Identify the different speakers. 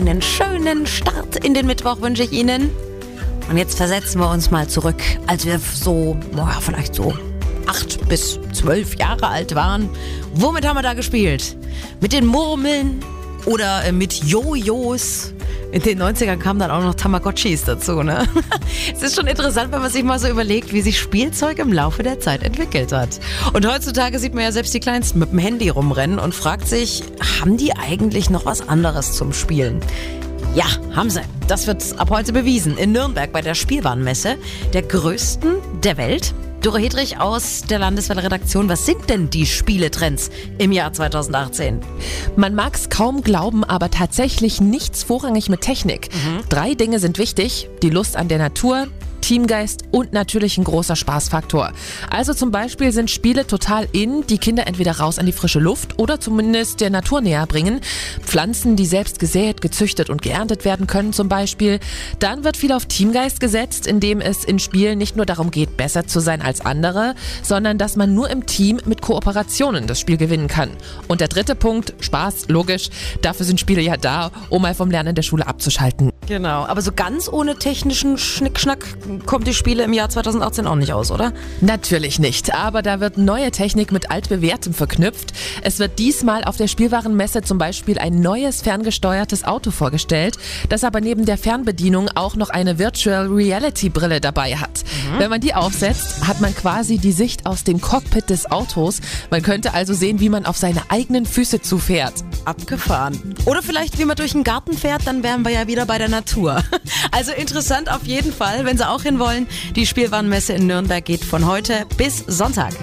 Speaker 1: einen schönen Start in den Mittwoch wünsche ich Ihnen. Und jetzt versetzen wir uns mal zurück, als wir so, boah, vielleicht so acht bis zwölf Jahre alt waren. Womit haben wir da gespielt? Mit den Murmeln oder äh, mit Jojos? In den 90ern kamen dann auch noch Tamagotchis dazu, ne? Es ist schon interessant, wenn man sich mal so überlegt, wie sich Spielzeug im Laufe der Zeit entwickelt hat. Und heutzutage sieht man ja selbst die Kleinsten mit dem Handy rumrennen und fragt sich, haben die eigentlich noch was anderes zum Spielen? Ja, haben sie. Das wird ab heute bewiesen. In Nürnberg bei der Spielwarenmesse, der größten der Welt. Dore Hedrich aus der Landeswelle-Redaktion. Was sind denn die Spieletrends im Jahr 2018?
Speaker 2: Man mag es kaum glauben, aber tatsächlich nichts vorrangig mit Technik. Drei Dinge sind wichtig. Die Lust an der Natur, Teamgeist und natürlich ein großer Spaßfaktor. Also zum Beispiel sind Spiele total in, die Kinder entweder raus an die frische Luft oder zumindest der Natur näher bringen. Pflanzen, die selbst gesät, gezüchtet und geerntet werden können zum Beispiel. Dann wird viel auf Teamgeist gesetzt, indem es in Spielen nicht nur darum geht, besser zu sein als andere, sondern dass man nur im Team mit Kooperationen das Spiel gewinnen kann. Und der dritte Punkt, Spaß, logisch. Dafür sind Spiele ja da, um mal vom Lernen der Schule abzuschalten.
Speaker 1: Genau, aber so ganz ohne technischen Schnickschnack kommt die Spiele im Jahr 2018 auch nicht aus, oder?
Speaker 2: Natürlich nicht, aber da wird neue Technik mit altbewährtem verknüpft. Es wird diesmal auf der Spielwarenmesse zum Beispiel ein neues ferngesteuertes Auto vorgestellt, das aber neben der Fernbedienung auch noch eine Virtual Reality Brille dabei hat. Wenn man die aufsetzt, hat man quasi die Sicht aus dem Cockpit des Autos. Man könnte also sehen, wie man auf seine eigenen Füße zufährt.
Speaker 1: Abgefahren. Oder vielleicht, wie man durch den Garten fährt, dann wären wir ja wieder bei der Natur. Also interessant auf jeden Fall, wenn Sie auch hinwollen. Die Spielwarenmesse in Nürnberg geht von heute bis Sonntag.